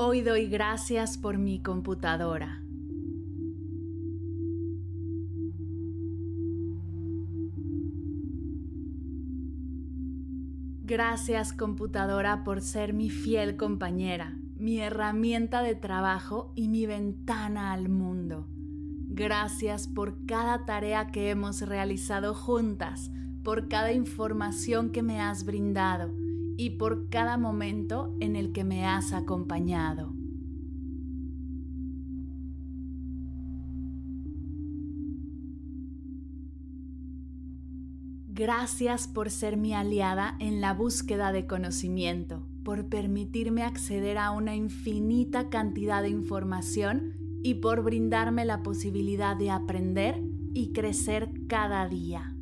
Hoy doy gracias por mi computadora. Gracias computadora por ser mi fiel compañera, mi herramienta de trabajo y mi ventana al mundo. Gracias por cada tarea que hemos realizado juntas, por cada información que me has brindado y por cada momento en el que me has acompañado. Gracias por ser mi aliada en la búsqueda de conocimiento, por permitirme acceder a una infinita cantidad de información y por brindarme la posibilidad de aprender y crecer cada día.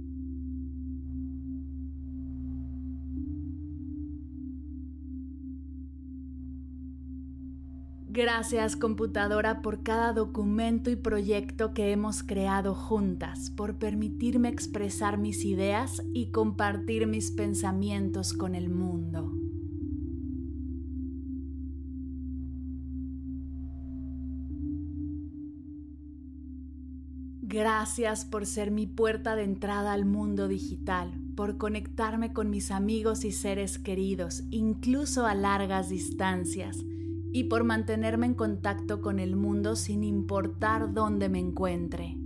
Gracias computadora por cada documento y proyecto que hemos creado juntas, por permitirme expresar mis ideas y compartir mis pensamientos con el mundo. Gracias por ser mi puerta de entrada al mundo digital, por conectarme con mis amigos y seres queridos, incluso a largas distancias y por mantenerme en contacto con el mundo sin importar dónde me encuentre.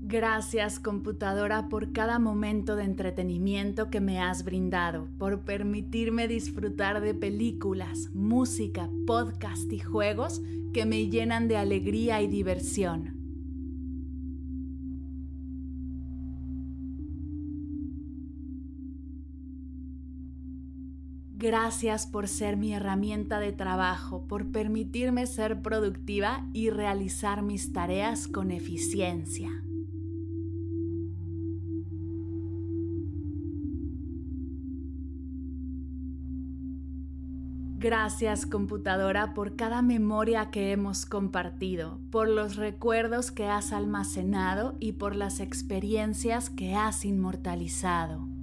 Gracias computadora por cada momento de entretenimiento que me has brindado, por permitirme disfrutar de películas, música, podcast y juegos que me llenan de alegría y diversión. Gracias por ser mi herramienta de trabajo, por permitirme ser productiva y realizar mis tareas con eficiencia. Gracias computadora por cada memoria que hemos compartido, por los recuerdos que has almacenado y por las experiencias que has inmortalizado.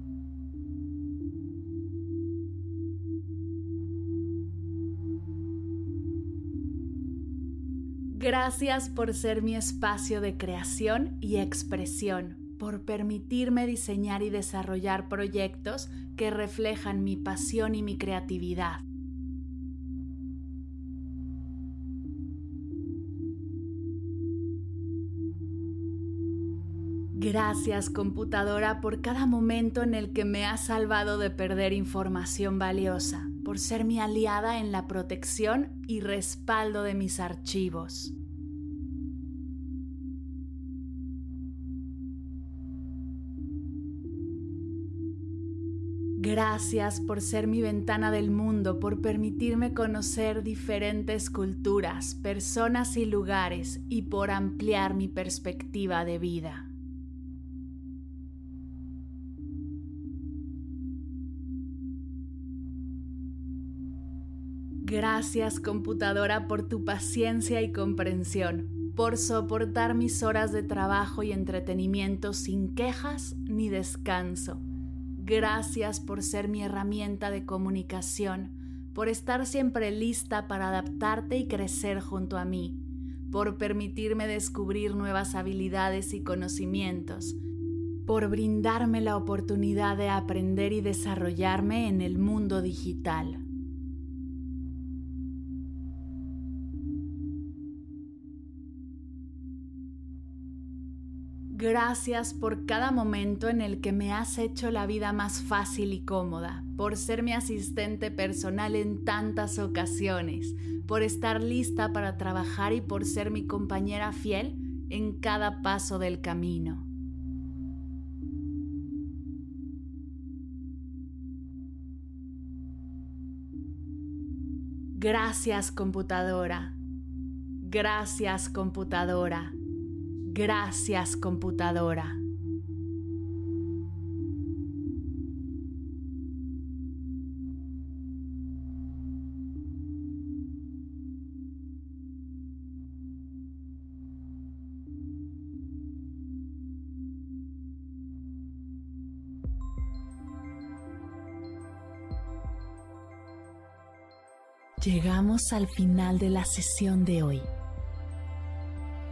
Gracias por ser mi espacio de creación y expresión, por permitirme diseñar y desarrollar proyectos que reflejan mi pasión y mi creatividad. Gracias computadora por cada momento en el que me has salvado de perder información valiosa por ser mi aliada en la protección y respaldo de mis archivos. Gracias por ser mi ventana del mundo, por permitirme conocer diferentes culturas, personas y lugares y por ampliar mi perspectiva de vida. Gracias computadora por tu paciencia y comprensión, por soportar mis horas de trabajo y entretenimiento sin quejas ni descanso. Gracias por ser mi herramienta de comunicación, por estar siempre lista para adaptarte y crecer junto a mí, por permitirme descubrir nuevas habilidades y conocimientos, por brindarme la oportunidad de aprender y desarrollarme en el mundo digital. Gracias por cada momento en el que me has hecho la vida más fácil y cómoda, por ser mi asistente personal en tantas ocasiones, por estar lista para trabajar y por ser mi compañera fiel en cada paso del camino. Gracias computadora. Gracias computadora. Gracias computadora. Llegamos al final de la sesión de hoy